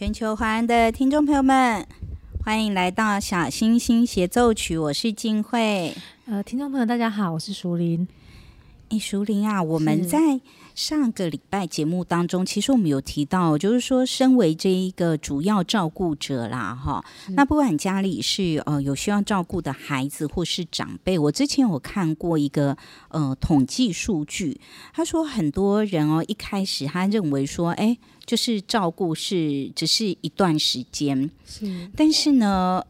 全球华人的听众朋友们，欢迎来到《小星星协奏曲》，我是静慧。呃，听众朋友大家好，我是淑玲。哎，淑玲啊，我们在上个礼拜节目当中，其实我们有提到，就是说，身为这一个主要照顾者啦，哈，那不管家里是呃有需要照顾的孩子或是长辈，我之前有看过一个呃统计数据，他说很多人哦，一开始他认为说，哎。就是照顾是只是一段时间，是，但是呢，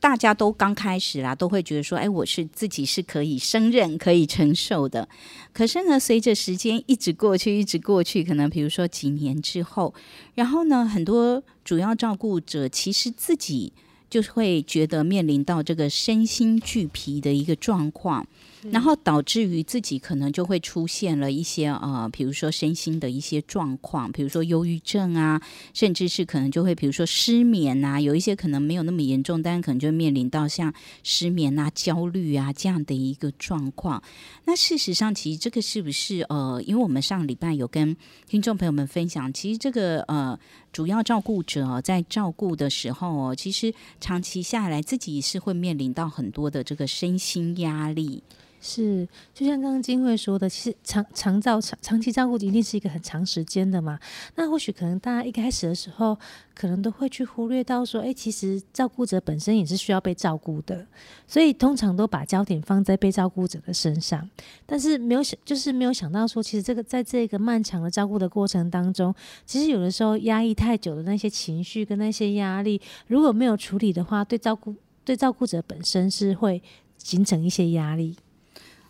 大家都刚开始啦，都会觉得说，哎，我是自己是可以胜任、可以承受的。可是呢，随着时间一直过去，一直过去，可能比如说几年之后，然后呢，很多主要照顾者其实自己就会觉得面临到这个身心俱疲的一个状况。然后导致于自己可能就会出现了一些呃，比如说身心的一些状况，比如说忧郁症啊，甚至是可能就会比如说失眠啊，有一些可能没有那么严重，但可能就面临到像失眠啊、焦虑啊这样的一个状况。那事实上，其实这个是不是呃，因为我们上礼拜有跟听众朋友们分享，其实这个呃主要照顾者在照顾的时候哦，其实长期下来自己是会面临到很多的这个身心压力。是，就像刚刚金慧说的，其实长长照长长期照顾一定是一个很长时间的嘛。那或许可能大家一开始的时候，可能都会去忽略到说，哎，其实照顾者本身也是需要被照顾的，所以通常都把焦点放在被照顾者的身上，但是没有想，就是没有想到说，其实这个在这个漫长的照顾的过程当中，其实有的时候压抑太久的那些情绪跟那些压力，如果没有处理的话，对照顾对照顾者本身是会形成一些压力。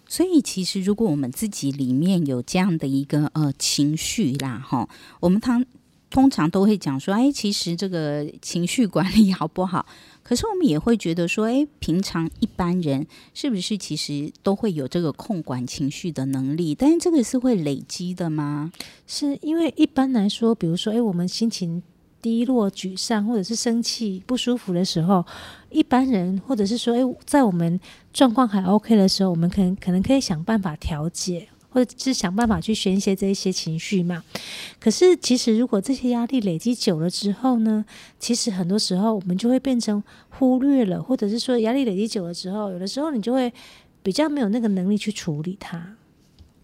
所以，其实如果我们自己里面有这样的一个呃情绪啦，哈，我们通通常都会讲说，哎，其实这个情绪管理好不好？可是我们也会觉得说，哎，平常一般人是不是其实都会有这个控管情绪的能力？但是这个是会累积的吗？是因为一般来说，比如说，哎，我们心情。低落、沮丧，或者是生气、不舒服的时候，一般人或者是说，诶，在我们状况还 OK 的时候，我们可能可能可以想办法调节，或者是想办法去宣泄这一些情绪嘛。可是，其实如果这些压力累积久了之后呢，其实很多时候我们就会变成忽略了，或者是说压力累积久了之后，有的时候你就会比较没有那个能力去处理它。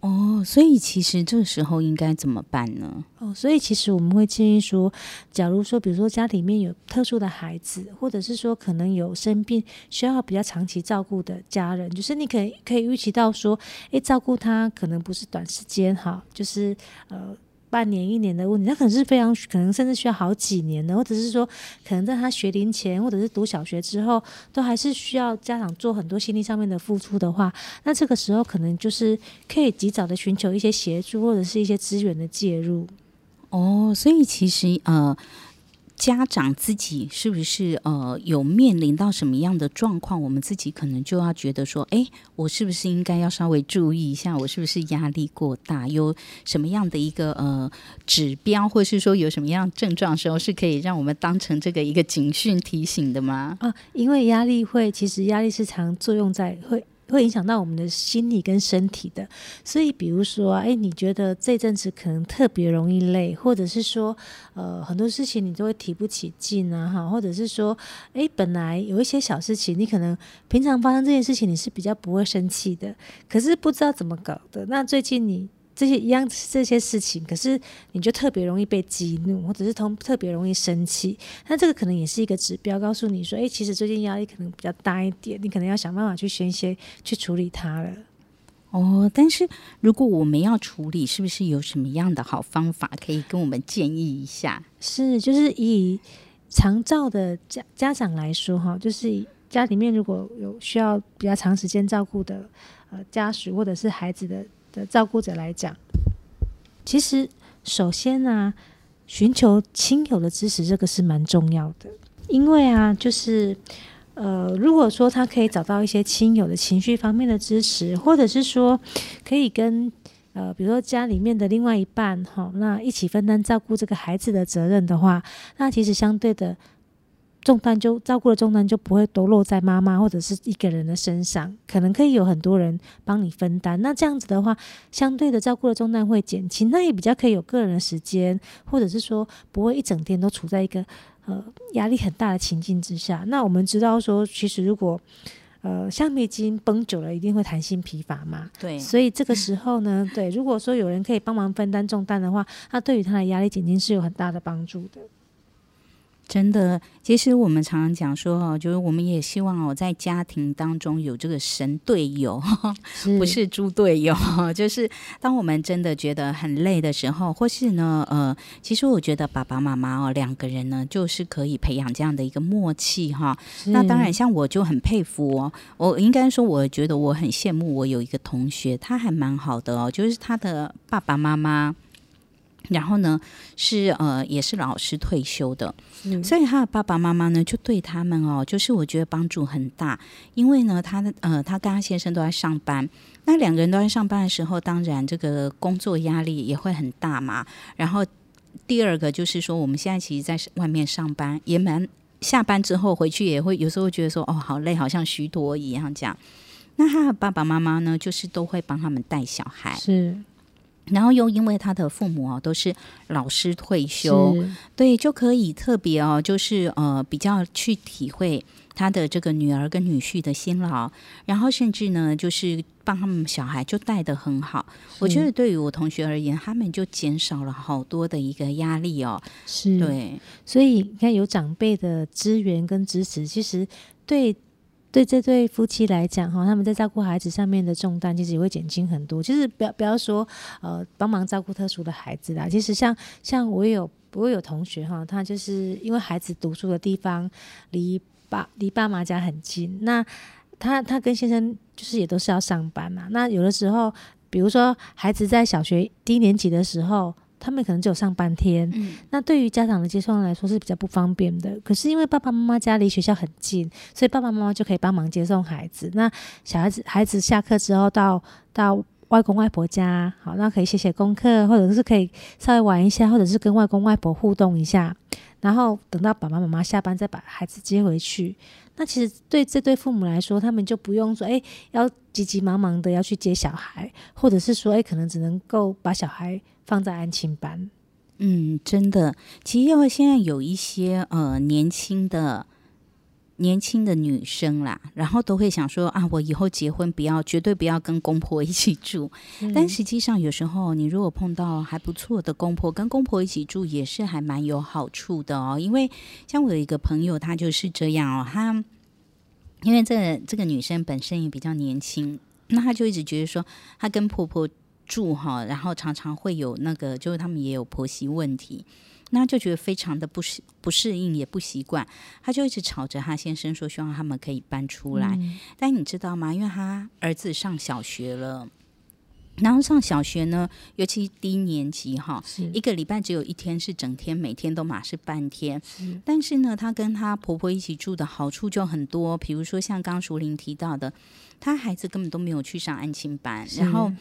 哦，所以其实这时候应该怎么办呢？哦，所以其实我们会建议说，假如说，比如说家里面有特殊的孩子，或者是说可能有生病需要比较长期照顾的家人，就是你可以可以预期到说，诶，照顾他可能不是短时间哈，就是呃。半年一年的问题，他可能是非常可能甚至需要好几年的，或者是说，可能在他学龄前或者是读小学之后，都还是需要家长做很多心理上面的付出的话，那这个时候可能就是可以及早的寻求一些协助或者是一些资源的介入。哦，所以其实呃。家长自己是不是呃有面临到什么样的状况，我们自己可能就要觉得说，哎，我是不是应该要稍微注意一下，我是不是压力过大？有什么样的一个呃指标，或是说有什么样症状的时候，是可以让我们当成这个一个警讯提醒的吗？啊，因为压力会，其实压力是常作用在会。会影响到我们的心理跟身体的，所以比如说，哎，你觉得这阵子可能特别容易累，或者是说，呃，很多事情你都会提不起劲啊，哈，或者是说，哎，本来有一些小事情，你可能平常发生这件事情，你是比较不会生气的，可是不知道怎么搞的，那最近你。这些一样这些事情，可是你就特别容易被激怒，或者是通特别容易生气。那这个可能也是一个指标，告诉你说，哎，其实最近压力可能比较大一点，你可能要想办法去宣泄、去处理它了。哦，但是如果我们要处理，是不是有什么样的好方法可以跟我们建议一下？是，就是以长照的家家长来说，哈，就是家里面如果有需要比较长时间照顾的呃家属或者是孩子的。的照顾者来讲，其实首先呢、寻求亲友的支持，这个是蛮重要的。因为啊，就是呃，如果说他可以找到一些亲友的情绪方面的支持，或者是说可以跟呃，比如说家里面的另外一半哈，那一起分担照顾这个孩子的责任的话，那其实相对的。重担就照顾的重担就不会都落在妈妈或者是一个人的身上，可能可以有很多人帮你分担。那这样子的话，相对的照顾的重担会减轻，那也比较可以有个人的时间，或者是说不会一整天都处在一个呃压力很大的情境之下。那我们知道说，其实如果呃橡皮筋绷久了，一定会弹性疲乏嘛。对，所以这个时候呢，对，如果说有人可以帮忙分担重担的话，那对于他的压力减轻是有很大的帮助的。真的，其实我们常常讲说哦，就是我们也希望哦，在家庭当中有这个神队友，是不是猪队友。就是当我们真的觉得很累的时候，或是呢，呃，其实我觉得爸爸妈妈哦，两个人呢，就是可以培养这样的一个默契哈。那当然，像我就很佩服哦，我应该说，我觉得我很羡慕，我有一个同学，他还蛮好的哦，就是他的爸爸妈妈。然后呢，是呃，也是老师退休的，嗯、所以他的爸爸妈妈呢，就对他们哦，就是我觉得帮助很大。因为呢，他的呃，他跟他先生都在上班，那两个人都在上班的时候，当然这个工作压力也会很大嘛。然后第二个就是说，我们现在其实在外面上班，也蛮下班之后回去也会有时候会觉得说，哦，好累，好像虚脱一样这样。那他的爸爸妈妈呢，就是都会帮他们带小孩，是。然后又因为他的父母哦都是老师退休，对，就可以特别哦，就是呃比较去体会他的这个女儿跟女婿的辛劳，然后甚至呢就是帮他们小孩就带得很好。我觉得对于我同学而言，他们就减少了好多的一个压力哦。是，对，所以你看有长辈的支援跟支持，其实对。对这对夫妻来讲，哈，他们在照顾孩子上面的重担，其实也会减轻很多。其实不要不要说，呃，帮忙照顾特殊的孩子啦。其实像像我有我有同学哈，他就是因为孩子读书的地方离爸离爸妈家很近，那他他跟先生就是也都是要上班嘛。那有的时候，比如说孩子在小学低年级的时候。他们可能只有上半天，嗯、那对于家长的接送来说是比较不方便的。可是因为爸爸妈妈家离学校很近，所以爸爸妈妈就可以帮忙接送孩子。那小孩子孩子下课之后到到外公外婆家，好，那可以写写功课，或者是可以稍微玩一下，或者是跟外公外婆互动一下。然后等到爸爸妈妈下班再把孩子接回去。那其实对这对父母来说，他们就不用说，哎，要急急忙忙的要去接小孩，或者是说，哎，可能只能够把小孩放在安亲班。嗯，真的，其实因为现在有一些呃年轻的。年轻的女生啦，然后都会想说啊，我以后结婚不要，绝对不要跟公婆一起住。嗯、但实际上，有时候你如果碰到还不错的公婆，跟公婆一起住也是还蛮有好处的哦。因为像我有一个朋友，她就是这样哦，她因为这个、这个女生本身也比较年轻，那她就一直觉得说，她跟婆婆住哈，然后常常会有那个，就是他们也有婆媳问题。那就觉得非常的不适不适应，也不习惯，他就一直吵着他先生说，希望他们可以搬出来。嗯、但你知道吗？因为他儿子上小学了，然后上小学呢，尤其低年级哈，一个礼拜只有一天是整天，每天都嘛是半天。是但是呢，她跟她婆婆一起住的好处就很多，比如说像刚淑玲提到的，她孩子根本都没有去上安亲班，然后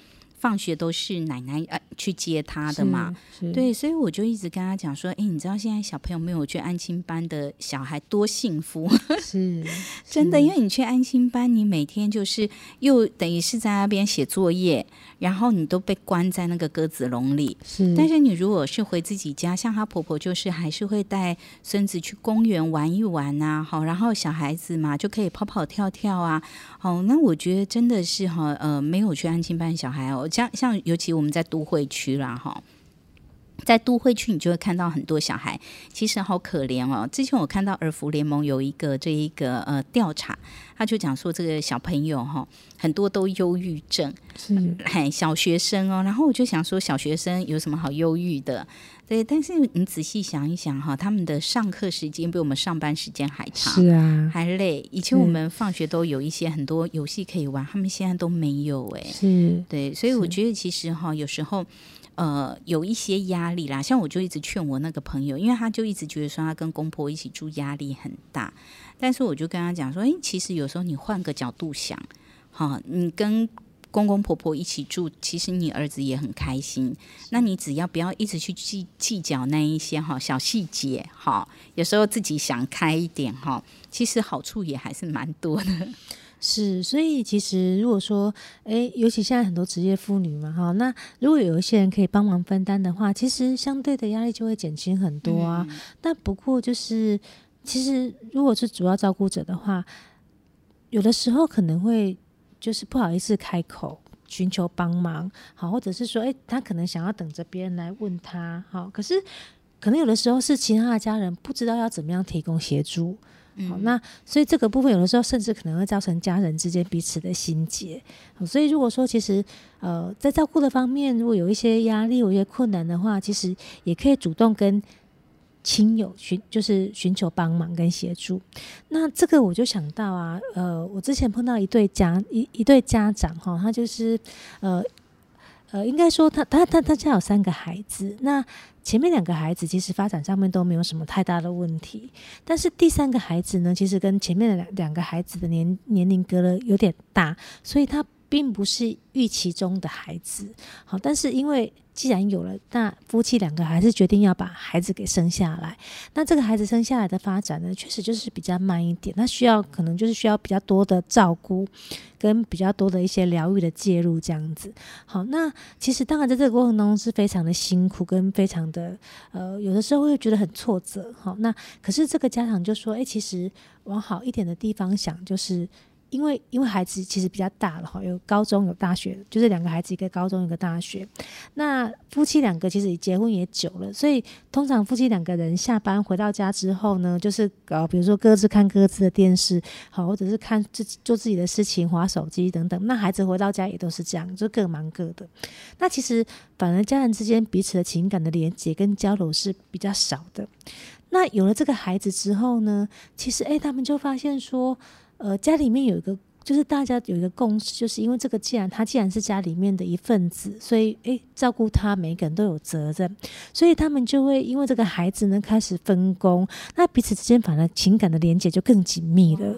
放学都是奶奶呃去接他的嘛。对，所以我就一直跟他讲说，哎，你知道现在小朋友没有去安亲班的小孩多幸福？是 真的，因为你去安亲班，你每天就是又等于是在那边写作业，然后你都被关在那个鸽子笼里。是，但是你如果是回自己家，像她婆婆就是还是会带孙子去公园玩一玩啊，好，然后小孩子嘛就可以跑跑跳跳啊，好，那我觉得真的是哈，呃，没有去安亲班小孩哦，像像尤其我们在都会区啦，哈。在都会区，你就会看到很多小孩，其实好可怜哦。之前我看到儿福联盟有一个这一个呃调查，他就讲说这个小朋友哈、哦，很多都忧郁症，是哎小学生哦。然后我就想说，小学生有什么好忧郁的？对，但是你仔细想一想哈，他们的上课时间比我们上班时间还长，是啊，还累。以前我们放学都有一些很多游戏可以玩，他们现在都没有哎。是，对，所以我觉得其实哈，有时候。呃，有一些压力啦，像我就一直劝我那个朋友，因为他就一直觉得说他跟公婆一起住压力很大，但是我就跟他讲说，诶，其实有时候你换个角度想，哈，你跟公公婆婆一起住，其实你儿子也很开心，那你只要不要一直去计计较那一些哈小细节，哈，有时候自己想开一点哈，其实好处也还是蛮多的。是，所以其实如果说，诶，尤其现在很多职业妇女嘛，哈，那如果有一些人可以帮忙分担的话，其实相对的压力就会减轻很多啊。嗯、但不过就是，其实如果是主要照顾者的话，有的时候可能会就是不好意思开口寻求帮忙，好，或者是说，诶，他可能想要等着别人来问他，好，可是可能有的时候是其他的家人不知道要怎么样提供协助。好，那所以这个部分有的时候甚至可能会造成家人之间彼此的心结。所以如果说其实呃在照顾的方面，如果有一些压力、有一些困难的话，其实也可以主动跟亲友寻就是寻求帮忙跟协助。那这个我就想到啊，呃，我之前碰到一对家一一对家长哈，他就是呃。呃，应该说他他他他家有三个孩子，那前面两个孩子其实发展上面都没有什么太大的问题，但是第三个孩子呢，其实跟前面的两两个孩子的年年龄隔了有点大，所以他并不是预期中的孩子。好，但是因为既然有了，那夫妻两个还是决定要把孩子给生下来。那这个孩子生下来的发展呢，确实就是比较慢一点，那需要可能就是需要比较多的照顾，跟比较多的一些疗愈的介入这样子。好，那其实当然在这个过程当中是非常的辛苦，跟非常的呃，有的时候会觉得很挫折。好，那可是这个家长就说，哎，其实往好一点的地方想，就是。因为因为孩子其实比较大了哈，有高中有大学，就是两个孩子，一个高中一个大学。那夫妻两个其实结婚也久了，所以通常夫妻两个人下班回到家之后呢，就是呃比如说各自看各自的电视，好，或者是看自己做自己的事情，划手机等等。那孩子回到家也都是这样，就各忙各的。那其实反而家人之间彼此的情感的连接跟交流是比较少的。那有了这个孩子之后呢，其实诶，他们就发现说。呃，家里面有一个，就是大家有一个共识，就是因为这个，既然他既然是家里面的一份子，所以诶，照顾他每个人都有责任，所以他们就会因为这个孩子呢开始分工，那彼此之间反而情感的连接就更紧密了。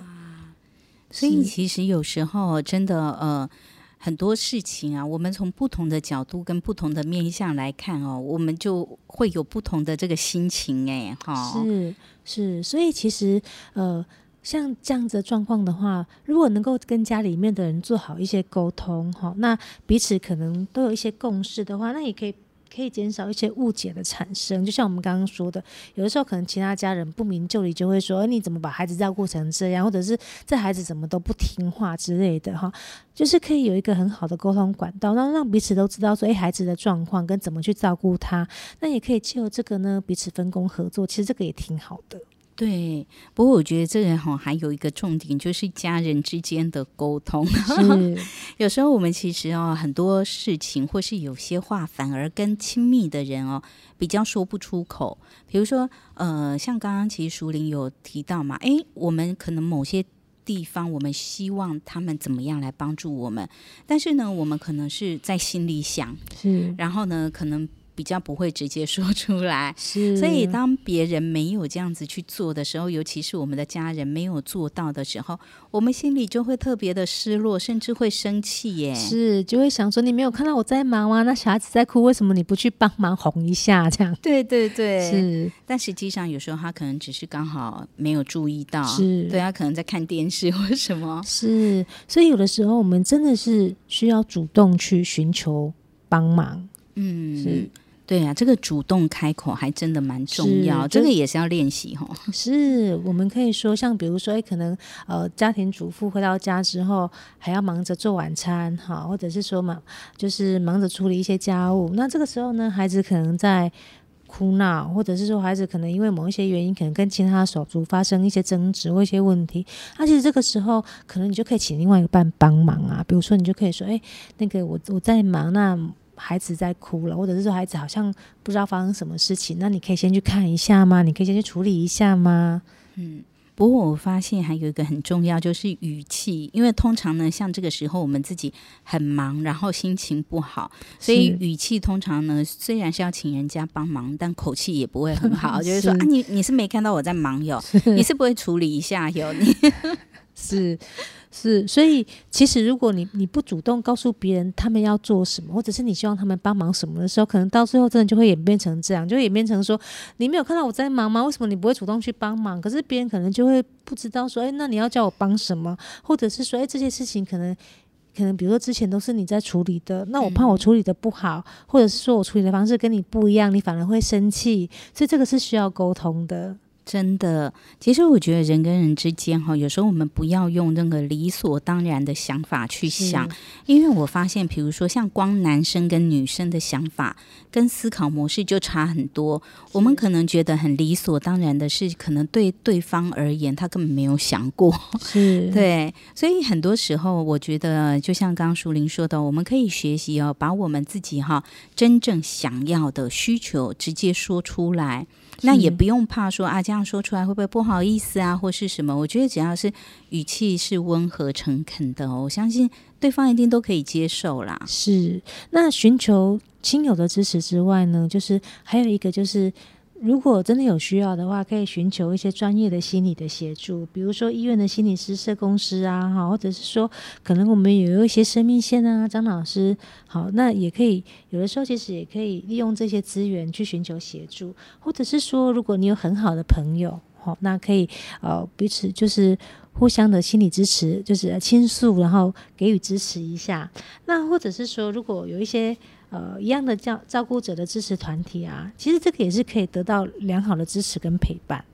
所以其实有时候真的呃很多事情啊，我们从不同的角度跟不同的面向来看哦，我们就会有不同的这个心情哎，哈，是是，所以其实呃。像这样子的状况的话，如果能够跟家里面的人做好一些沟通，哈，那彼此可能都有一些共识的话，那也可以可以减少一些误解的产生。就像我们刚刚说的，有的时候可能其他家人不明就里就会说，你怎么把孩子照顾成这样，或者是这孩子怎么都不听话之类的，哈，就是可以有一个很好的沟通管道，让让彼此都知道说，诶，孩子的状况跟怎么去照顾他，那也可以借由这个呢，彼此分工合作，其实这个也挺好的。对，不过我觉得这个哈还有一个重点，就是家人之间的沟通。是有时候我们其实哦很多事情，或是有些话，反而跟亲密的人哦比较说不出口。比如说，呃，像刚刚其实淑玲有提到嘛，诶，我们可能某些地方，我们希望他们怎么样来帮助我们，但是呢，我们可能是在心里想，是，然后呢，可能。比较不会直接说出来，是。所以当别人没有这样子去做的时候，尤其是我们的家人没有做到的时候，我们心里就会特别的失落，甚至会生气耶。是，就会想说你没有看到我在忙吗？那小孩子在哭，为什么你不去帮忙哄一下？这样。对对对，是。但实际上有时候他可能只是刚好没有注意到，是。对，他可能在看电视或什么。是，所以有的时候我们真的是需要主动去寻求帮忙。嗯，是。对啊，这个主动开口还真的蛮重要，这个也是要练习哈。是我们可以说，像比如说，哎，可能呃，家庭主妇回到家之后，还要忙着做晚餐哈，或者是说嘛，就是忙着处理一些家务。那这个时候呢，孩子可能在哭闹，或者是说孩子可能因为某一些原因，可能跟其他手足发生一些争执或一些问题。那其实这个时候，可能你就可以请另外一个伴帮忙啊，比如说你就可以说，哎，那个我我在忙那。孩子在哭了，或者是说孩子好像不知道发生什么事情，那你可以先去看一下吗？你可以先去处理一下吗？嗯，不过我发现还有一个很重要，就是语气，因为通常呢，像这个时候我们自己很忙，然后心情不好，所以语气通常呢，虽然是要请人家帮忙，但口气也不会很好，是 就是说啊，你你是没看到我在忙哟，你是不会处理一下哟，你 是。是，所以其实如果你你不主动告诉别人他们要做什么，或者是你希望他们帮忙什么的时候，可能到最后真的就会演变成这样，就演变成说你没有看到我在忙吗？为什么你不会主动去帮忙？可是别人可能就会不知道说，哎，那你要叫我帮什么？或者是说，哎，这些事情可能可能比如说之前都是你在处理的，那我怕我处理的不好，嗯、或者是说我处理的方式跟你不一样，你反而会生气，所以这个是需要沟通的。真的，其实我觉得人跟人之间哈，有时候我们不要用那个理所当然的想法去想，因为我发现，比如说像光男生跟女生的想法跟思考模式就差很多。我们可能觉得很理所当然的事，可能对对方而言，他根本没有想过。是，对，所以很多时候，我觉得就像刚刚淑玲说的，我们可以学习哦，把我们自己哈真正想要的需求直接说出来。那也不用怕说啊，这样说出来会不会不好意思啊，或是什么？我觉得只要是语气是温和诚恳的哦，我相信对方一定都可以接受啦。是，那寻求亲友的支持之外呢，就是还有一个就是。如果真的有需要的话，可以寻求一些专业的心理的协助，比如说医院的心理师、社工师啊，哈，或者是说可能我们有一些生命线啊，张老师，好，那也可以有的时候其实也可以利用这些资源去寻求协助，或者是说如果你有很好的朋友，好，那可以呃彼此就是互相的心理支持，就是倾诉，然后给予支持一下，那或者是说如果有一些。呃，一样的照照顾者的支持团体啊，其实这个也是可以得到良好的支持跟陪伴。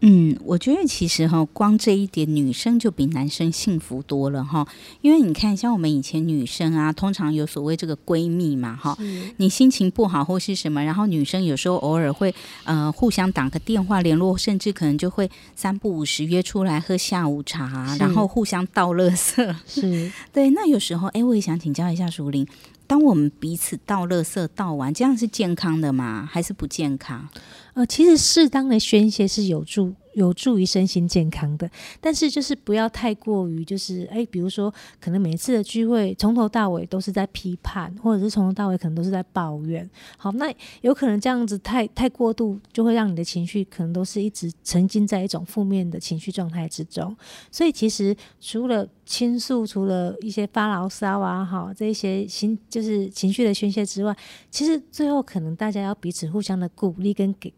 嗯，我觉得其实哈，光这一点，女生就比男生幸福多了哈。因为你看，像我们以前女生啊，通常有所谓这个闺蜜嘛哈，你心情不好或是什么，然后女生有时候偶尔会呃互相打个电话联络，甚至可能就会三不五时约出来喝下午茶，然后互相倒垃圾。是对。那有时候，哎，我也想请教一下淑铃，当我们彼此倒垃圾倒完，这样是健康的吗？还是不健康？呃，其实适当的宣泄是有助有助于身心健康的，但是就是不要太过于就是哎，比如说可能每次的聚会从头到尾都是在批判，或者是从头到尾可能都是在抱怨。好，那有可能这样子太太过度，就会让你的情绪可能都是一直沉浸在一种负面的情绪状态之中。所以其实除了倾诉，除了一些发牢骚啊，哈，这一些心就是情绪的宣泄之外，其实最后可能大家要彼此互相的鼓励跟给。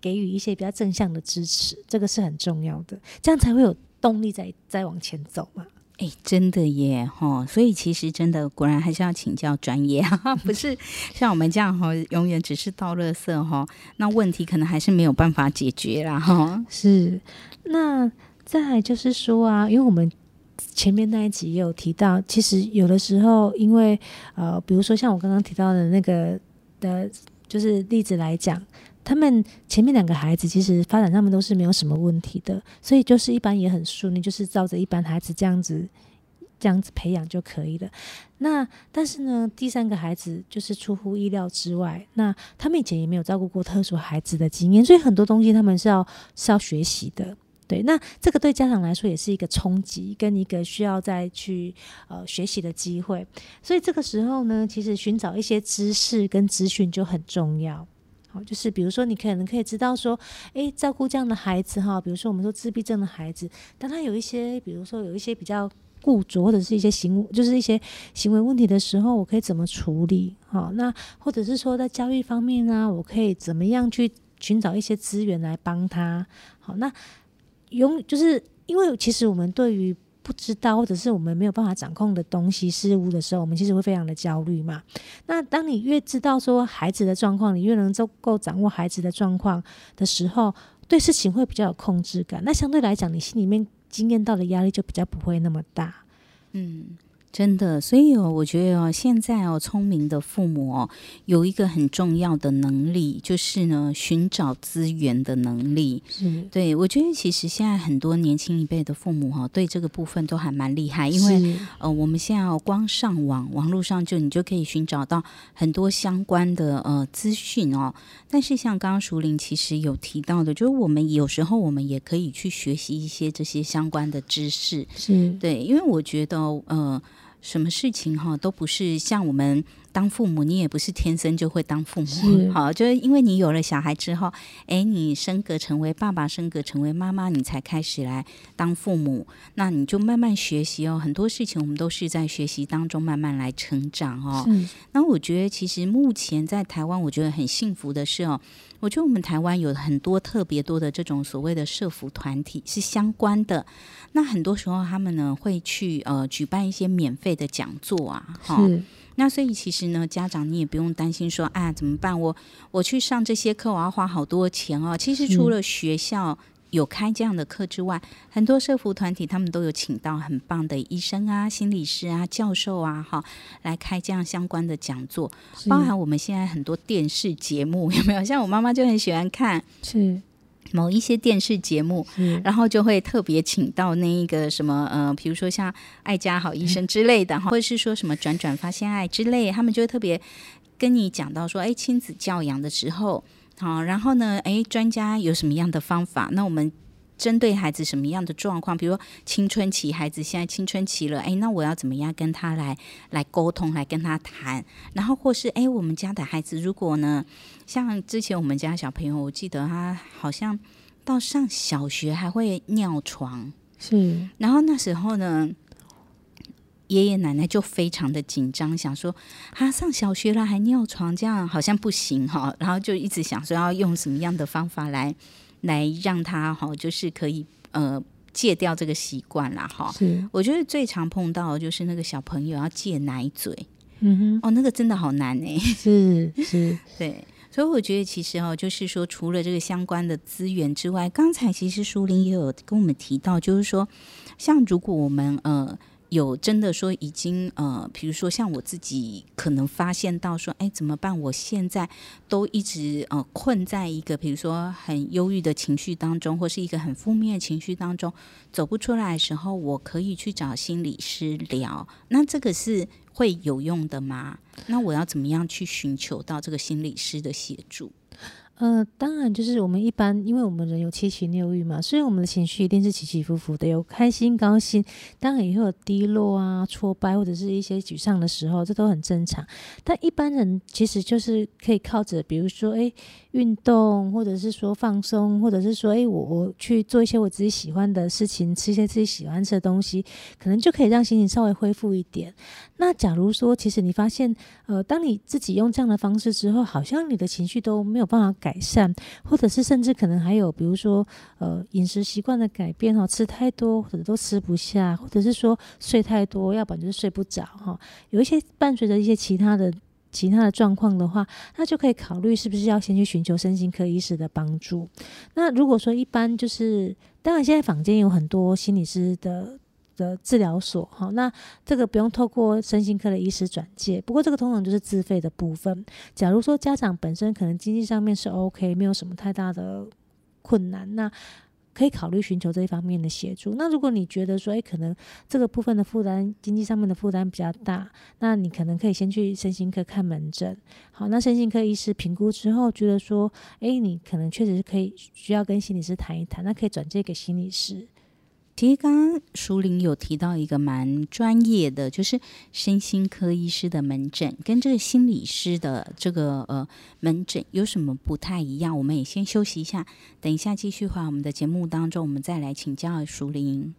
给予一些比较正向的支持，这个是很重要的，这样才会有动力再再往前走嘛。哎，真的耶，哈！所以其实真的，果然还是要请教专业啊，不是像我们这样哈，永远只是倒垃圾哈，那问题可能还是没有办法解决啦哈。是，那再来就是说啊，因为我们前面那一集也有提到，其实有的时候，因为呃，比如说像我刚刚提到的那个的，就是例子来讲。他们前面两个孩子其实发展上面都是没有什么问题的，所以就是一般也很顺利，就是照着一般孩子这样子这样子培养就可以了。那但是呢，第三个孩子就是出乎意料之外，那他们以前也没有照顾过特殊孩子的经验，所以很多东西他们是要是要学习的。对，那这个对家长来说也是一个冲击，跟一个需要再去呃学习的机会。所以这个时候呢，其实寻找一些知识跟资讯就很重要。好，就是比如说你可能可以知道说，诶，照顾这样的孩子哈，比如说我们说自闭症的孩子，当他有一些，比如说有一些比较固着或者是一些行，就是一些行为问题的时候，我可以怎么处理？好，那或者是说在教育方面呢，我可以怎么样去寻找一些资源来帮他？好，那永就是因为其实我们对于不知道或者是我们没有办法掌控的东西事物的时候，我们其实会非常的焦虑嘛。那当你越知道说孩子的状况，你越能够掌握孩子的状况的时候，对事情会比较有控制感。那相对来讲，你心里面经验到的压力就比较不会那么大。嗯。真的，所以哦，我觉得哦，现在哦，聪明的父母哦，有一个很重要的能力，就是呢，寻找资源的能力。是，对，我觉得其实现在很多年轻一辈的父母哈，对这个部分都还蛮厉害，因为呃，我们现在哦，光上网，网络上就你就可以寻找到很多相关的呃资讯哦。但是像刚刚熟玲其实有提到的，就是我们有时候我们也可以去学习一些这些相关的知识。是对，因为我觉得呃。什么事情哈都不是像我们当父母，你也不是天生就会当父母。好，就是因为你有了小孩之后，诶，你升格成为爸爸，升格成为妈妈，你才开始来当父母。那你就慢慢学习哦，很多事情我们都是在学习当中慢慢来成长哦。那我觉得其实目前在台湾，我觉得很幸福的是哦，我觉得我们台湾有很多特别多的这种所谓的社服团体是相关的。那很多时候，他们呢会去呃举办一些免费的讲座啊，哈。那所以其实呢，家长你也不用担心说，啊怎么办？我我去上这些课，我要花好多钱哦。其实除了学校有开这样的课之外，很多社服团体他们都有请到很棒的医生啊、心理师啊、教授啊，哈，来开这样相关的讲座。包含我们现在很多电视节目 有没有？像我妈妈就很喜欢看。是。某一些电视节目，然后就会特别请到那一个什么呃，比如说像爱家好医生之类的哈，或者是说什么转转发现爱之类，他们就会特别跟你讲到说，哎，亲子教养的时候，好，然后呢，哎，专家有什么样的方法？那我们。针对孩子什么样的状况，比如说青春期，孩子现在青春期了，哎，那我要怎么样跟他来来沟通，来跟他谈？然后或是哎，我们家的孩子如果呢，像之前我们家小朋友，我记得他好像到上小学还会尿床，是。然后那时候呢，爷爷奶奶就非常的紧张，想说他上小学了还尿床，这样好像不行哈。然后就一直想说要用什么样的方法来。来让他哈，就是可以呃戒掉这个习惯啦哈。是，我觉得最常碰到的就是那个小朋友要戒奶嘴，嗯哼，哦，那个真的好难哎。是是，对，所以我觉得其实哦，就是说除了这个相关的资源之外，刚才其实书林也有跟我们提到，就是说像如果我们呃。有真的说已经呃，比如说像我自己可能发现到说，哎，怎么办？我现在都一直呃困在一个比如说很忧郁的情绪当中，或是一个很负面的情绪当中，走不出来的时候，我可以去找心理师聊。那这个是会有用的吗？那我要怎么样去寻求到这个心理师的协助？呃，当然，就是我们一般，因为我们人有七情六欲嘛，所以我们的情绪一定是起起伏伏的，有开心、高兴，当然也会有低落啊、挫败或者是一些沮丧的时候，这都很正常。但一般人其实就是可以靠着，比如说，诶，运动，或者是说放松，或者是说，诶，我我去做一些我自己喜欢的事情，吃一些自己喜欢吃的东西，可能就可以让心情稍微恢复一点。那假如说，其实你发现，呃，当你自己用这样的方式之后，好像你的情绪都没有办法改改善，或者是甚至可能还有，比如说，呃，饮食习惯的改变哈，吃太多或者都吃不下，或者是说睡太多，要不然就是睡不着哈，有一些伴随着一些其他的其他的状况的话，那就可以考虑是不是要先去寻求身心科医师的帮助。那如果说一般就是，当然现在坊间有很多心理师的。的治疗所，好，那这个不用透过身心科的医师转介，不过这个通常就是自费的部分。假如说家长本身可能经济上面是 OK，没有什么太大的困难，那可以考虑寻求这一方面的协助。那如果你觉得说，诶，可能这个部分的负担，经济上面的负担比较大，那你可能可以先去身心科看门诊。好，那身心科医师评估之后，觉得说，诶，你可能确实是可以需要跟心理师谈一谈，那可以转介给心理师。其实刚刚淑玲有提到一个蛮专业的，就是身心科医师的门诊跟这个心理师的这个呃门诊有什么不太一样？我们也先休息一下，等一下继续回我们的节目当中，我们再来请教淑玲。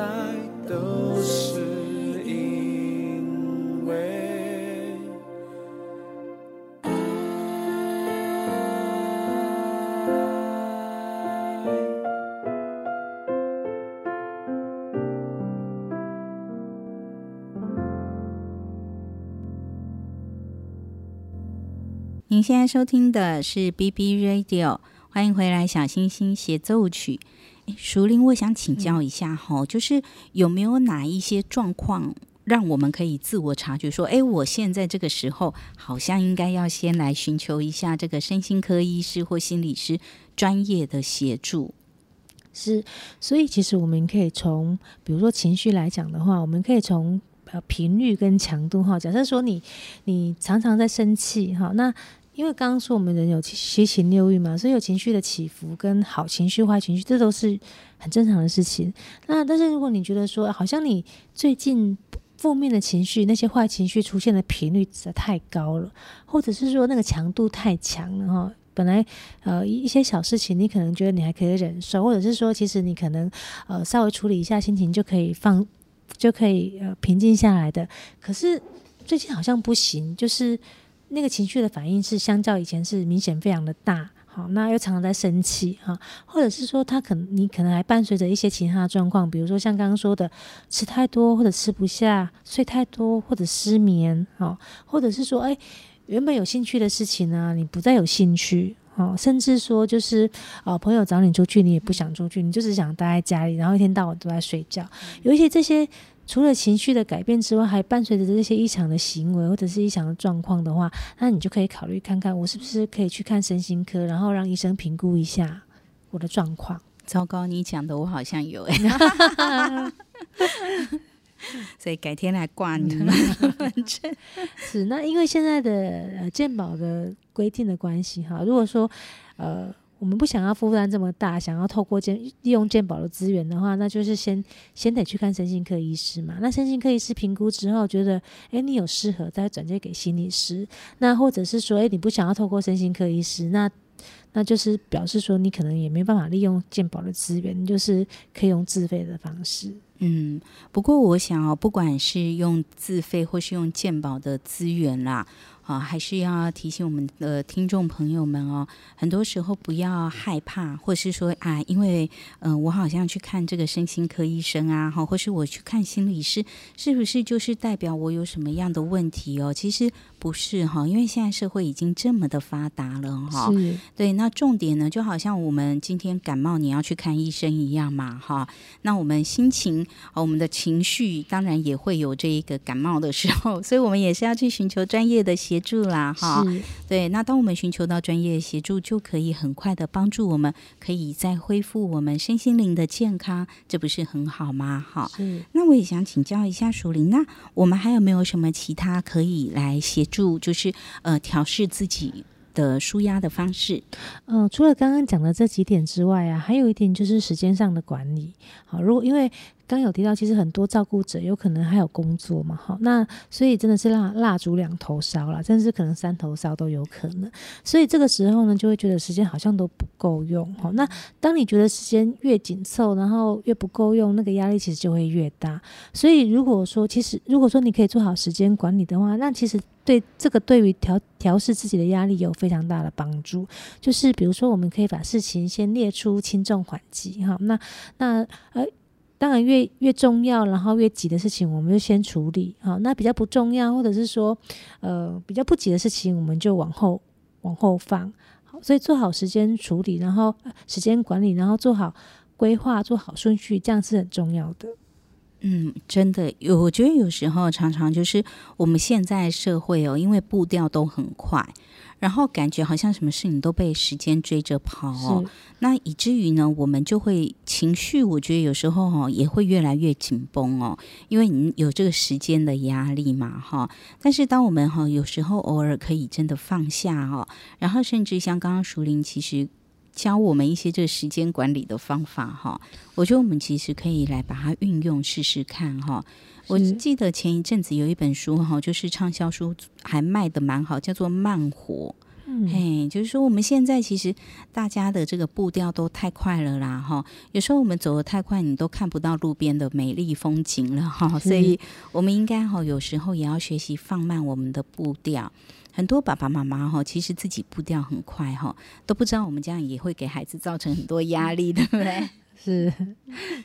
精彩都是因为爱。您现在收听的是 BB Radio，欢迎回来，小星星协奏曲。诶，淑铃，我想请教一下哈、嗯，就是有没有哪一些状况让我们可以自我察觉，说，诶，我现在这个时候好像应该要先来寻求一下这个身心科医师或心理师专业的协助。是，所以其实我们可以从，比如说情绪来讲的话，我们可以从呃频率跟强度哈。假设说你你常常在生气哈，那因为刚刚说我们人有七情六欲嘛，所以有情绪的起伏跟好情绪、坏情绪，这都是很正常的事情。那但是如果你觉得说，好像你最近负面的情绪、那些坏情绪出现的频率实在太高了，或者是说那个强度太强了哈，本来呃一些小事情你可能觉得你还可以忍受，或者是说其实你可能呃稍微处理一下心情就可以放就可以呃平静下来的，可是最近好像不行，就是。那个情绪的反应是相较以前是明显非常的大，好，那又常常在生气哈，或者是说他可能你可能还伴随着一些其他的状况，比如说像刚刚说的吃太多或者吃不下，睡太多或者失眠，哈，或者是说哎原本有兴趣的事情呢，你不再有兴趣，哦，甚至说就是啊朋友找你出去，你也不想出去，你就是想待在家里，然后一天到晚都在睡觉，有一些这些。除了情绪的改变之外，还伴随着这些异常的行为或者是异常的状况的话，那你就可以考虑看看，我是不是可以去看身心科，然后让医生评估一下我的状况。糟糕，你讲的我好像有哎，所以改天来挂你们。是那因为现在的呃健保的规定的关系哈，如果说呃。我们不想要负担这么大，想要透过健利用健保的资源的话，那就是先先得去看身心科医师嘛。那身心科医师评估之后，觉得诶你有适合，再转接给心理师。那或者是说，诶你不想要透过身心科医师，那那就是表示说你可能也没办法利用健保的资源，就是可以用自费的方式。嗯，不过我想哦，不管是用自费或是用健保的资源啦。啊，还是要提醒我们的听众朋友们哦，很多时候不要害怕，或是说啊，因为嗯、我好像去看这个身心科医生啊，哈，或是我去看心理师，是不是就是代表我有什么样的问题哦？其实不是哈，因为现在社会已经这么的发达了哈。是。对，那重点呢，就好像我们今天感冒，你要去看医生一样嘛，哈。那我们心情，我们的情绪，当然也会有这一个感冒的时候，所以我们也是要去寻求专业的协助啦，哈，对，那当我们寻求到专业协助，就可以很快的帮助我们，可以再恢复我们身心灵的健康，这不是很好吗？哈，那我也想请教一下淑铃，那我们还有没有什么其他可以来协助，就是呃调试自己的舒压的方式？呃，除了刚刚讲的这几点之外啊，还有一点就是时间上的管理。好，如果因为刚有提到，其实很多照顾者有可能还有工作嘛，哈，那所以真的是蜡蜡烛两头烧了，甚至可能三头烧都有可能。所以这个时候呢，就会觉得时间好像都不够用。哈，那当你觉得时间越紧凑，然后越不够用，那个压力其实就会越大。所以如果说，其实如果说你可以做好时间管理的话，那其实对这个对于调调试自己的压力有非常大的帮助。就是比如说，我们可以把事情先列出轻重缓急，哈，那那呃。当然越，越重要，然后越急的事情，我们就先处理。好，那比较不重要，或者是说，呃，比较不急的事情，我们就往后往后放。好，所以做好时间处理，然后时间管理，然后做好规划，做好顺序，这样是很重要的。嗯，真的有，我觉得有时候常常就是我们现在社会哦，因为步调都很快。然后感觉好像什么事情都被时间追着跑哦，那以至于呢，我们就会情绪，我觉得有时候哈也会越来越紧绷哦，因为你有这个时间的压力嘛哈。但是当我们哈有时候偶尔可以真的放下哦，然后甚至像刚刚淑玲其实教我们一些这个时间管理的方法哈。我觉得我们其实可以来把它运用试试看哈。我记得前一阵子有一本书哈，就是畅销书还卖的蛮好，叫做《慢活》。嗯，嘿，就是说我们现在其实大家的这个步调都太快了啦哈。有时候我们走得太快，你都看不到路边的美丽风景了哈。所以我们应该哈，有时候也要学习放慢我们的步调。很多爸爸妈妈哈，其实自己步调很快哈，都不知道我们这样也会给孩子造成很多压力，对不对？是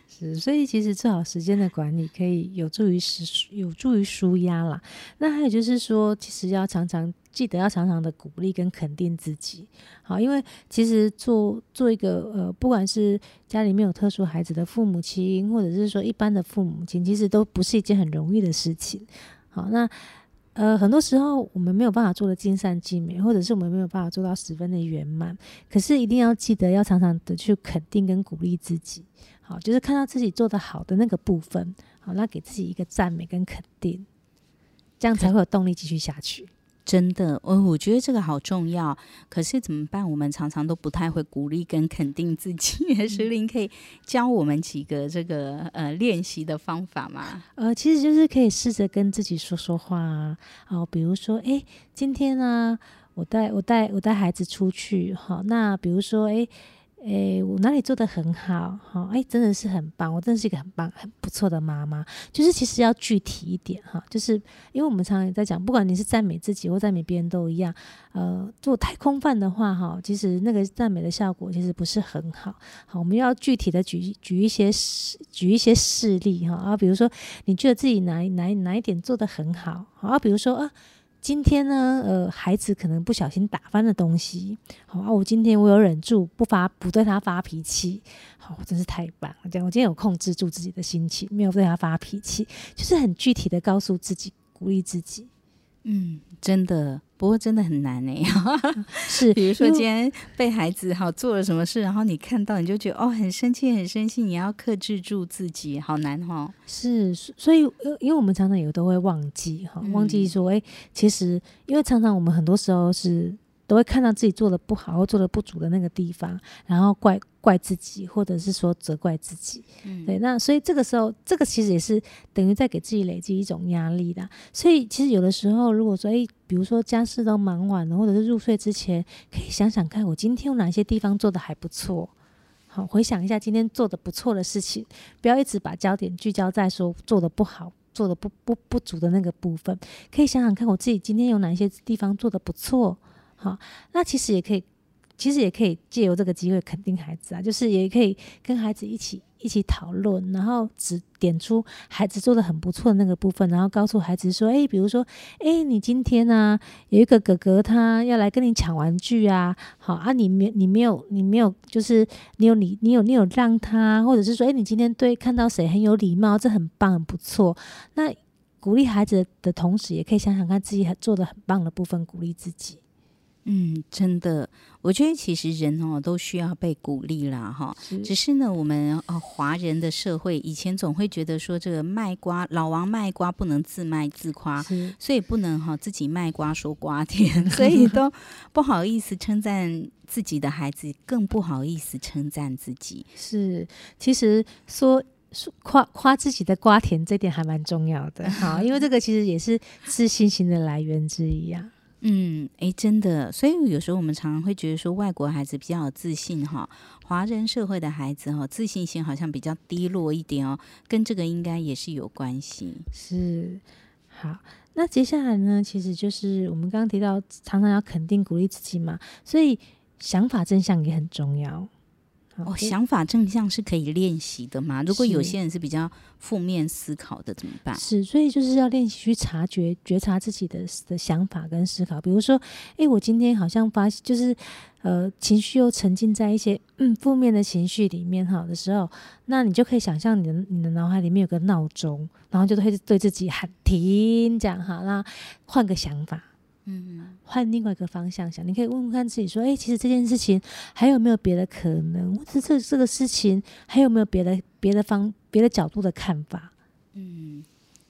是，所以其实做好时间的管理，可以有助于舒有助于舒压啦。那还有就是说，其实要常常记得要常常的鼓励跟肯定自己，好，因为其实做做一个呃，不管是家里面有特殊孩子的父母亲，或者是说一般的父母亲，其实都不是一件很容易的事情。好，那。呃，很多时候我们没有办法做的尽善尽美，或者是我们没有办法做到十分的圆满。可是一定要记得要常常的去肯定跟鼓励自己，好，就是看到自己做的好的那个部分，好，那给自己一个赞美跟肯定，这样才会有动力继续下去。真的，我我觉得这个好重要。可是怎么办？我们常常都不太会鼓励跟肯定自己。石林可以教我们几个这个呃练习的方法吗？呃，其实就是可以试着跟自己说说话啊。哦，比如说，哎，今天呢，我带我带我带孩子出去，好，那比如说，哎。诶，我哪里做得很好？哈，诶，真的是很棒，我真的是一个很棒、很不错的妈妈。就是其实要具体一点哈，就是因为我们常常也在讲，不管你是赞美自己或赞美别人都一样。呃，做太空泛的话哈，其实那个赞美的效果其实不是很好。好，我们要具体的举举一些事，举一些事例哈啊，比如说你觉得自己哪哪哪一点做得很，好啊，比如说啊。今天呢，呃，孩子可能不小心打翻了东西，好啊，我今天我有忍住不发，不对他发脾气，好，真是太棒了，这样我今天有控制住自己的心情，没有对他发脾气，就是很具体的告诉自己，鼓励自己。嗯，真的，不过真的很难哎。是，比如说今天被孩子好做了什么事，然后你看到你就觉得哦，很生气，很生气，你要克制住自己，好难哈。是，所以因为我们常常有都会忘记哈，忘记说哎，其实因为常常我们很多时候是。都会看到自己做的不好或做的不足的那个地方，然后怪怪自己，或者是说责怪自己。嗯，对，那所以这个时候，这个其实也是等于在给自己累积一种压力的。所以其实有的时候，如果说，诶，比如说家事都忙完了，或者是入睡之前，可以想想看，我今天有哪些地方做的还不错。好，回想一下今天做的不错的事情，不要一直把焦点聚焦在说做的不好、做的不不不足的那个部分。可以想想看，我自己今天有哪些地方做的不错。好，那其实也可以，其实也可以借由这个机会肯定孩子啊，就是也可以跟孩子一起一起讨论，然后指点出孩子做的很不错的那个部分，然后告诉孩子说，哎，比如说，哎，你今天呢，有一个哥哥他要来跟你抢玩具啊，好啊，你没你没有你没有，就是你有你你有你有让他，或者是说，哎，你今天对看到谁很有礼貌，这很棒很不错，那鼓励孩子的同时，也可以想想看自己做的很棒的部分，鼓励自己。嗯，真的，我觉得其实人哦都需要被鼓励啦，哈。只是呢，我们呃华人的社会以前总会觉得说，这个卖瓜老王卖瓜不能自卖自夸，所以不能哈自己卖瓜说瓜甜，所以都 不好意思称赞自己的孩子，更不好意思称赞自己。是，其实说说夸夸自己的瓜甜，这点还蛮重要的，好，因为这个其实也是自信心的来源之一啊。嗯，哎，真的，所以有时候我们常常会觉得说，外国孩子比较有自信哈，华人社会的孩子哈，自信心好像比较低落一点哦，跟这个应该也是有关系。是，好，那接下来呢，其实就是我们刚刚提到，常常要肯定鼓励自己嘛，所以想法真相也很重要。哦，想法正向是可以练习的吗？如果有些人是比较负面思考的，怎么办？是，所以就是要练习去察觉、觉察自己的的想法跟思考。比如说，哎，我今天好像发现，就是呃，情绪又沉浸在一些嗯负面的情绪里面哈的时候，那你就可以想象你的你的脑海里面有个闹钟，然后就会对自己喊停，这样哈，那换个想法。嗯，换另外一个方向想，你可以问问看自己说：“哎，其实这件事情还有没有别的可能？或者这这个事情还有没有别的别的方别的角度的看法？”嗯，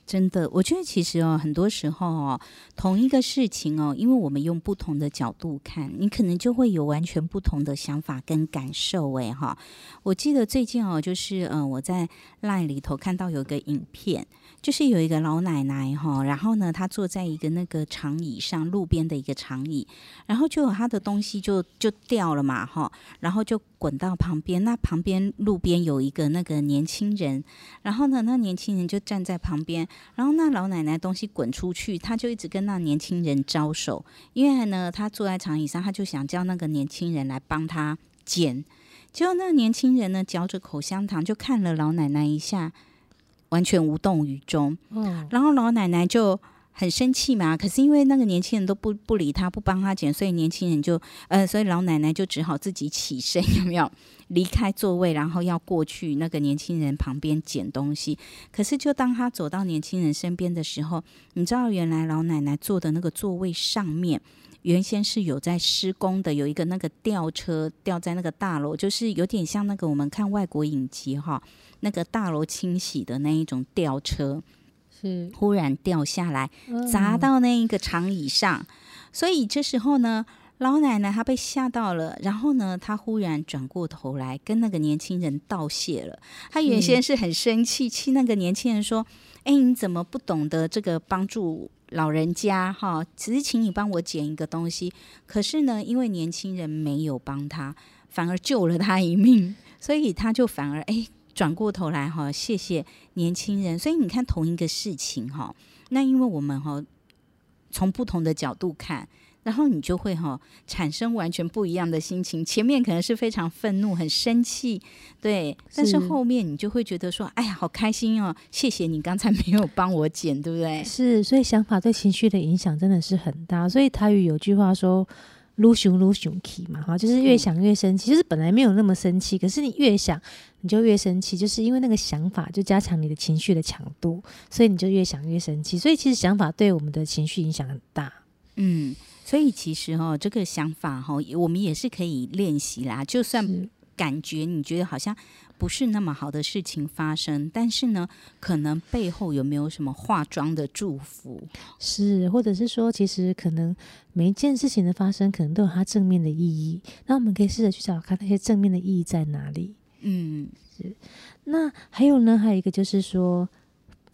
真的，我觉得其实哦，很多时候哦，同一个事情哦，因为我们用不同的角度看，你可能就会有完全不同的想法跟感受。哎哈，我记得最近哦，就是嗯、呃，我在 LINE 里头看到有个影片，就是有一个老奶奶哈，然后呢，她坐在一个那个长椅上，路边的一个长椅，然后就有她的东西就就掉了嘛哈，然后就滚到旁边，那旁边路边有一个那个年轻人，然后呢，那年轻人就站在旁边。然后那老奶奶东西滚出去，她就一直跟那年轻人招手，因为呢，她坐在长椅上，她就想叫那个年轻人来帮她捡。结果那年轻人呢，嚼着口香糖，就看了老奶奶一下，完全无动于衷。嗯，然后老奶奶就很生气嘛，可是因为那个年轻人都不不理他，不帮他捡，所以年轻人就呃，所以老奶奶就只好自己起身，有没有？离开座位，然后要过去那个年轻人旁边捡东西。可是，就当他走到年轻人身边的时候，你知道，原来老奶奶坐的那个座位上面，原先是有在施工的，有一个那个吊车吊在那个大楼，就是有点像那个我们看外国影集哈，那个大楼清洗的那一种吊车，是忽然掉下来，砸到那一个长椅上。所以这时候呢。老奶奶她被吓到了，然后呢，她忽然转过头来跟那个年轻人道谢了。她原先是很生气，气那个年轻人说：“哎，你怎么不懂得这个帮助老人家？哈，只是请你帮我捡一个东西。可是呢，因为年轻人没有帮他，反而救了他一命，所以他就反而哎转过头来哈，谢谢年轻人。所以你看，同一个事情哈，那因为我们哈从不同的角度看。”然后你就会哈、哦、产生完全不一样的心情，前面可能是非常愤怒、很生气，对，是但是后面你就会觉得说，哎呀，好开心哦，谢谢你刚才 没有帮我剪，对不对？是，所以想法对情绪的影响真的是很大。所以台语有句话说“撸熊撸熊气”嘛，哈，就是越想越生气。其实本来没有那么生气，可是你越想你就越生气，就是因为那个想法就加强你的情绪的强度，所以你就越想越生气。所以其实想法对我们的情绪影响很大，嗯。所以其实哈，这个想法哈，我们也是可以练习啦。就算感觉你觉得好像不是那么好的事情发生，但是呢，可能背后有没有什么化妆的祝福？是，或者是说，其实可能每一件事情的发生，可能都有它正面的意义。那我们可以试着去找看那些正面的意义在哪里。嗯，是。那还有呢，还有一个就是说，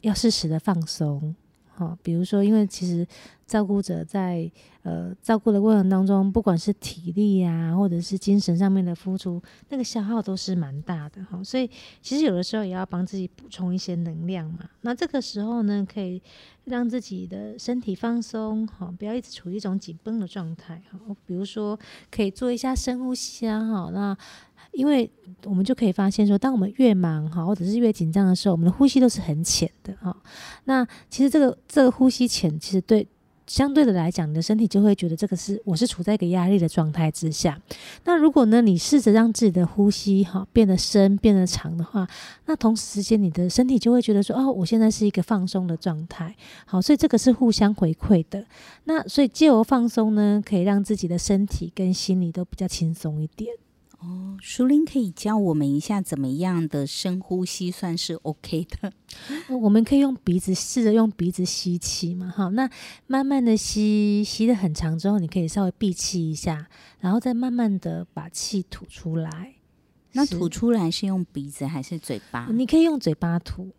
要适时的放松。好，比如说，因为其实照顾者在呃照顾的过程当中，不管是体力呀、或者是精神上面的付出，那个消耗都是蛮大的哈。所以其实有的时候也要帮自己补充一些能量嘛。那这个时候呢，可以让自己的身体放松，哈，不要一直处于一种紧绷的状态哈。比如说，可以做一下深呼吸啊，哈，那。因为我们就可以发现说，当我们越忙哈，或者是越紧张的时候，我们的呼吸都是很浅的哈。那其实这个这个呼吸浅，其实对相对的来讲，你的身体就会觉得这个是我是处在一个压力的状态之下。那如果呢，你试着让自己的呼吸哈变得深、变得长的话，那同时间你的身体就会觉得说，哦，我现在是一个放松的状态。好，所以这个是互相回馈的。那所以借由放松呢，可以让自己的身体跟心理都比较轻松一点。哦，淑玲可以教我们一下怎么样的深呼吸算是 OK 的？我们可以用鼻子试着用鼻子吸气嘛，好，那慢慢的吸，吸的很长之后，你可以稍微闭气一下，然后再慢慢的把气吐出来。那吐出来是用鼻子还是嘴巴？你可以用嘴巴吐。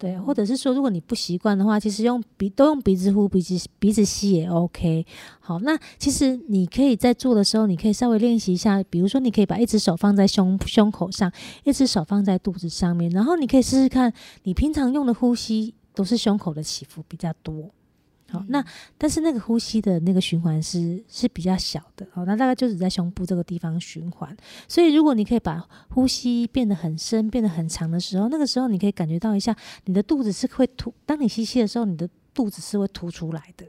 对，或者是说，如果你不习惯的话，其实用鼻都用鼻子呼，鼻子鼻子吸也 OK。好，那其实你可以在做的时候，你可以稍微练习一下，比如说，你可以把一只手放在胸胸口上，一只手放在肚子上面，然后你可以试试看，你平常用的呼吸都是胸口的起伏比较多。好，那但是那个呼吸的那个循环是是比较小的，好，那大概就只在胸部这个地方循环。所以如果你可以把呼吸变得很深、变得很长的时候，那个时候你可以感觉到一下，你的肚子是会凸。当你吸气的时候，你的肚子是会凸出来的。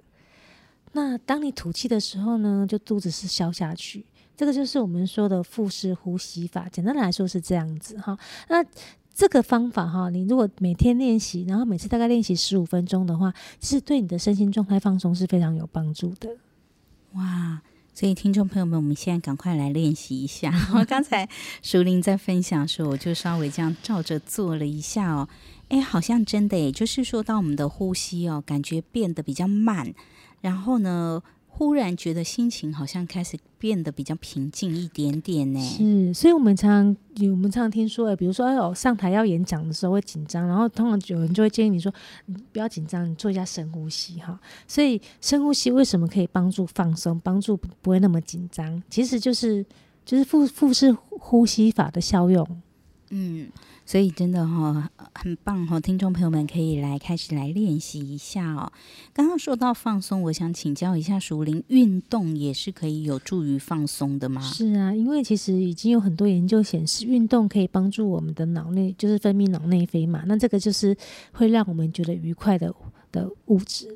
那当你吐气的时候呢，就肚子是消下去。这个就是我们说的腹式呼吸法。简单来说是这样子哈。那这个方法哈，你如果每天练习，然后每次大概练习十五分钟的话，其实对你的身心状态放松是非常有帮助的。哇，所以，听众朋友们，我们现在赶快来练习一下。我 刚才淑玲在分享的时候，我就稍微这样照着做了一下哦。哎，好像真的诶，就是说到我们的呼吸哦，感觉变得比较慢，然后呢，忽然觉得心情好像开始变得比较平静一点点呢。是，所以我们常常有，我们常常听说，哎，比如说，哎呦，上台要演讲的时候会紧张，然后通常有人就会建议你说，你不要紧张，你做一下深呼吸哈。所以深呼吸为什么可以帮助放松，帮助不会那么紧张？其实就是就是腹腹式呼吸法的效用。嗯。所以真的哈、哦、很棒哈、哦，听众朋友们可以来开始来练习一下哦。刚刚说到放松，我想请教一下淑铃，运动也是可以有助于放松的吗？是啊，因为其实已经有很多研究显示，运动可以帮助我们的脑内就是分泌脑内啡嘛，那这个就是会让我们觉得愉快的的物质。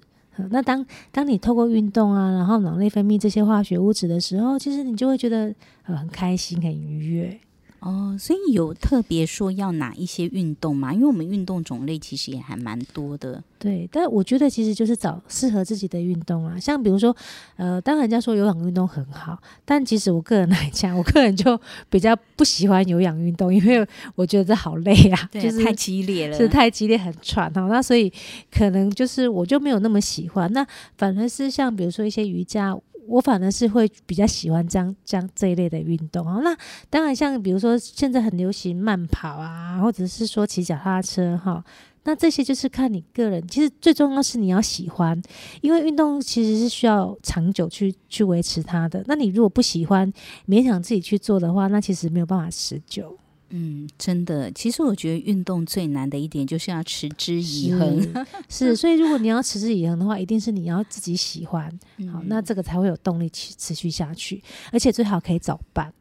那当当你透过运动啊，然后脑内分泌这些化学物质的时候，其实你就会觉得呃很开心、很愉悦。哦，所以有特别说要哪一些运动吗？因为我们运动种类其实也还蛮多的。对，但我觉得其实就是找适合自己的运动啊。像比如说，呃，当然人家说有氧运动很好，但其实我个人来讲，我个人就比较不喜欢有氧运动，因为我觉得这好累啊，对 就是太激烈了，是太激烈很喘哈。那所以可能就是我就没有那么喜欢。那反而是像比如说一些瑜伽。我反而是会比较喜欢这样这样这一类的运动啊。那当然，像比如说现在很流行慢跑啊，或者是说骑脚踏车哈。那这些就是看你个人。其实最重要是你要喜欢，因为运动其实是需要长久去去维持它的。那你如果不喜欢，勉强自己去做的话，那其实没有办法持久。嗯，真的，其实我觉得运动最难的一点就是要持之以恒。是，所以如果你要持之以恒的话，一定是你要自己喜欢，嗯、好，那这个才会有动力持持续下去，而且最好可以早办。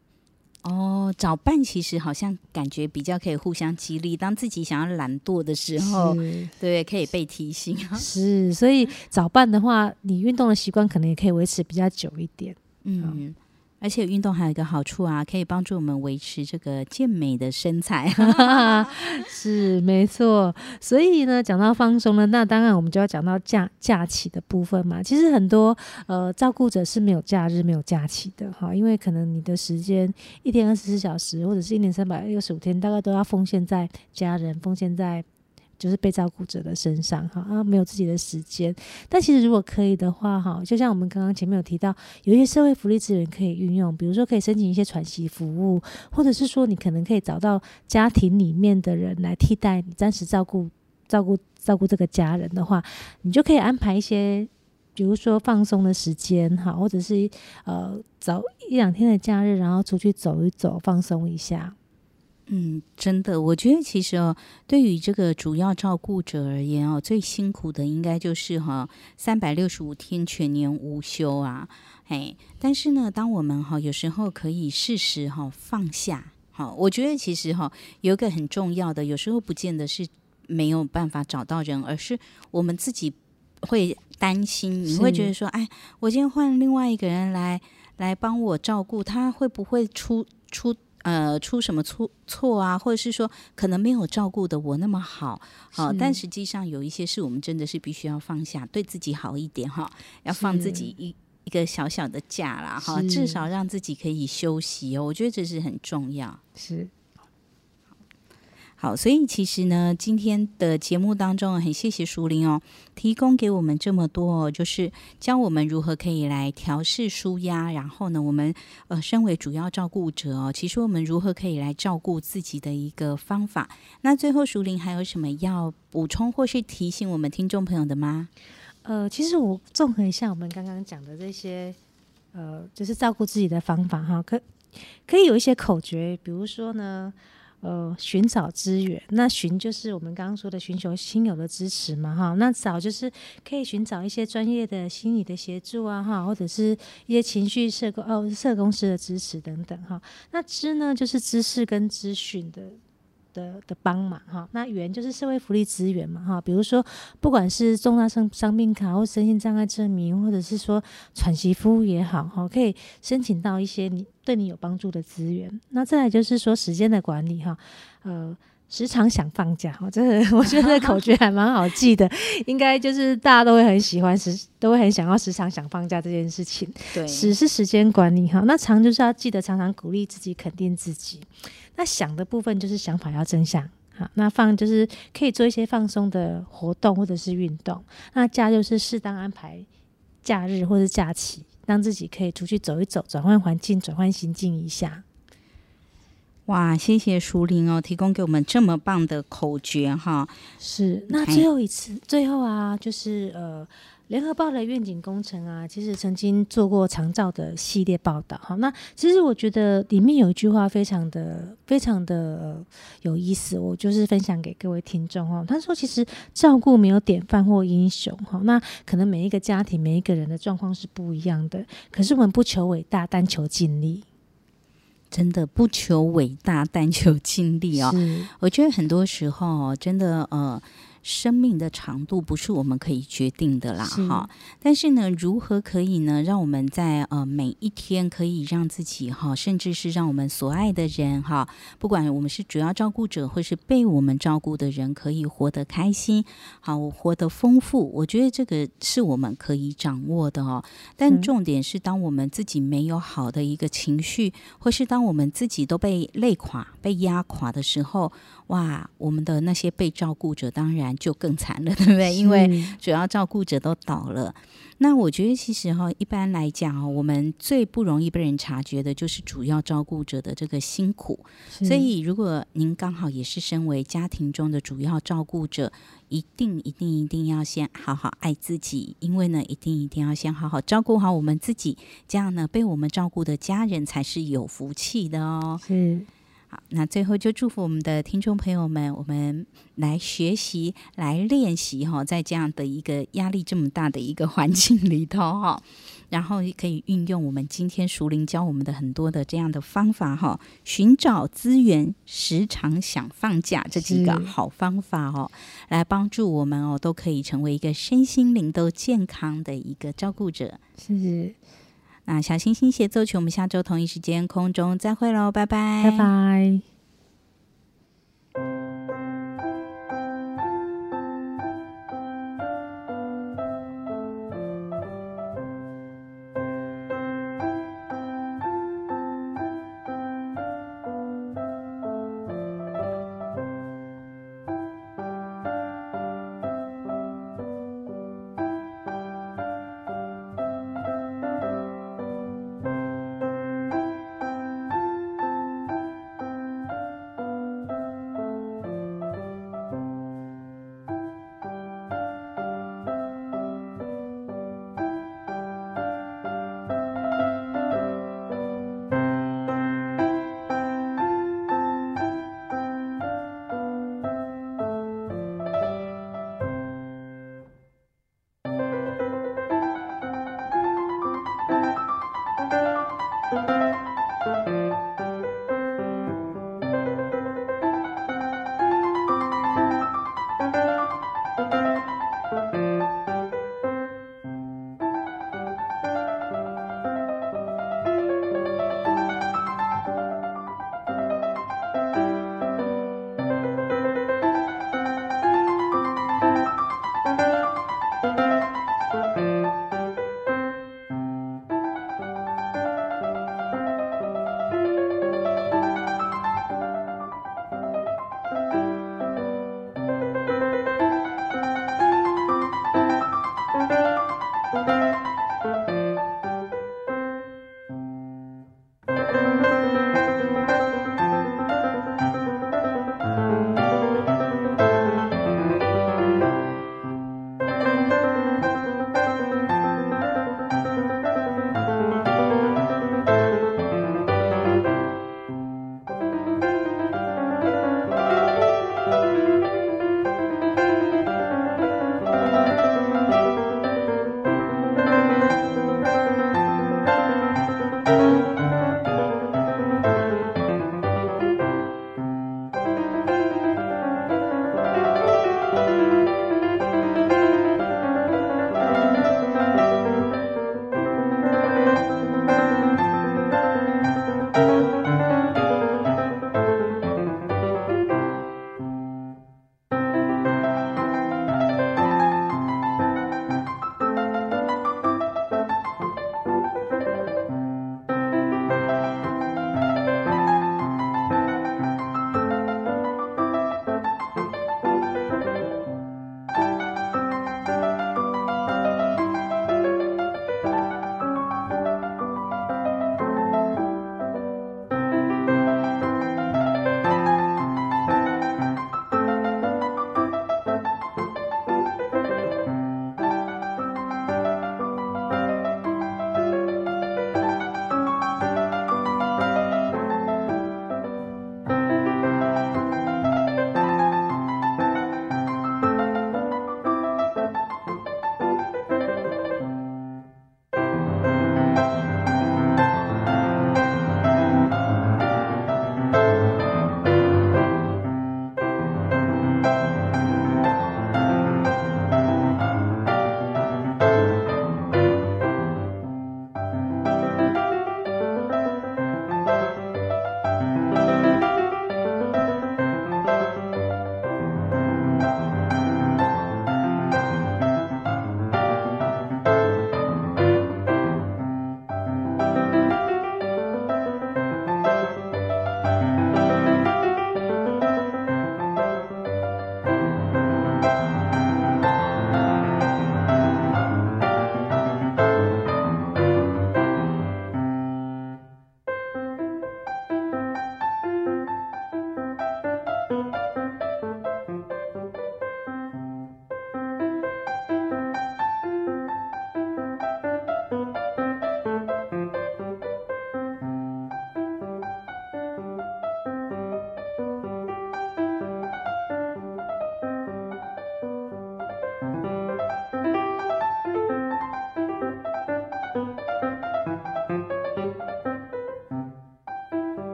哦，找伴其实好像感觉比较可以互相激励，当自己想要懒惰的时候，对，可以被提醒。是，所以早伴的话，你运动的习惯可能也可以维持比较久一点。嗯。而且运动还有一个好处啊，可以帮助我们维持这个健美的身材。是没错。所以呢，讲到放松呢，那当然我们就要讲到假假期的部分嘛。其实很多呃照顾者是没有假日、没有假期的哈，因为可能你的时间一天二十四小时，或者是一年三百六十五天，大概都要奉献在家人，奉献在。就是被照顾者的身上哈啊，没有自己的时间。但其实如果可以的话哈，就像我们刚刚前面有提到，有一些社会福利资源可以运用，比如说可以申请一些喘息服务，或者是说你可能可以找到家庭里面的人来替代你暂时照顾照顾照顾这个家人的话，你就可以安排一些，比如说放松的时间哈，或者是呃找一两天的假日，然后出去走一走，放松一下。嗯，真的，我觉得其实哦，对于这个主要照顾者而言哦，最辛苦的应该就是哈三百六十五天全年无休啊，哎，但是呢，当我们哈有时候可以适时哈放下，好，我觉得其实哈有一个很重要的，有时候不见得是没有办法找到人，而是我们自己会担心，你会觉得说，哎，我今天换另外一个人来来帮我照顾，他会不会出出？呃，出什么错错啊？或者是说，可能没有照顾的我那么好，好，但实际上有一些事，我们真的是必须要放下，对自己好一点哈，要放自己一一个小小的假啦哈，至少让自己可以休息哦，我觉得这是很重要，是。好，所以其实呢，今天的节目当中，很谢谢淑铃哦，提供给我们这么多哦，就是教我们如何可以来调试舒压，然后呢，我们呃，身为主要照顾者哦，其实我们如何可以来照顾自己的一个方法。那最后，淑铃还有什么要补充或是提醒我们听众朋友的吗？呃，其实我综合一下我们刚刚讲的这些，呃，就是照顾自己的方法哈，可可以有一些口诀，比如说呢。呃，寻找资源，那寻就是我们刚刚说的寻求亲友的支持嘛，哈。那找就是可以寻找一些专业的心理的协助啊，哈，或者是一些情绪社工哦，社工师的支持等等，哈。那知呢，就是知识跟资讯的。的的帮忙哈，那源就是社会福利资源嘛哈，比如说不管是重大伤伤病卡或身心障碍证明，或者是说喘息服务也好哈，可以申请到一些你对你有帮助的资源。那再来就是说时间的管理哈，呃，时常想放假，哈，这个 我觉得这口诀还蛮好记的，应该就是大家都会很喜欢时，都会很想要时常想放假这件事情。对，时是时间管理哈，那常就是要记得常常鼓励自己，肯定自己。那想的部分就是想法要正向，好，那放就是可以做一些放松的活动或者是运动。那假就是适当安排假日或者假期，让自己可以出去走一走，转换环境，转换心境一下。哇，谢谢淑玲哦，提供给我们这么棒的口诀哈。是，那最后一次，最后啊，就是呃。联合报的愿景工程啊，其实曾经做过长照的系列报道。好，那其实我觉得里面有一句话非常的、非常的、呃、有意思，我就是分享给各位听众哦。他说，其实照顾没有典范或英雄哈，那可能每一个家庭、每一个人的状况是不一样的。可是我们不求伟大，但求尽力。真的不求伟大，但求尽力哦。我觉得很多时候真的呃。生命的长度不是我们可以决定的啦，哈。但是呢，如何可以呢，让我们在呃每一天可以让自己哈，甚至是让我们所爱的人哈，不管我们是主要照顾者或是被我们照顾的人，可以活得开心，好，活得丰富。我觉得这个是我们可以掌握的哦。但重点是，当我们自己没有好的一个情绪，或是当我们自己都被累垮、被压垮的时候。哇，我们的那些被照顾者当然就更惨了，对不对？因为主要照顾者都倒了。那我觉得其实哈，一般来讲哦，我们最不容易被人察觉的就是主要照顾者的这个辛苦。所以，如果您刚好也是身为家庭中的主要照顾者，一定一定一定要先好好爱自己，因为呢，一定一定要先好好照顾好我们自己，这样呢，被我们照顾的家人才是有福气的哦。是。那最后就祝福我们的听众朋友们，我们来学习、来练习哈，在这样的一个压力这么大的一个环境里头哈，然后可以运用我们今天熟龄教我们的很多的这样的方法哈，寻找资源、时常想放假这几个好方法哦，来帮助我们哦，都可以成为一个身心灵都健康的一个照顾者。谢谢。那小星星协奏曲，我们下周同一时间空中再会喽，拜拜，拜拜。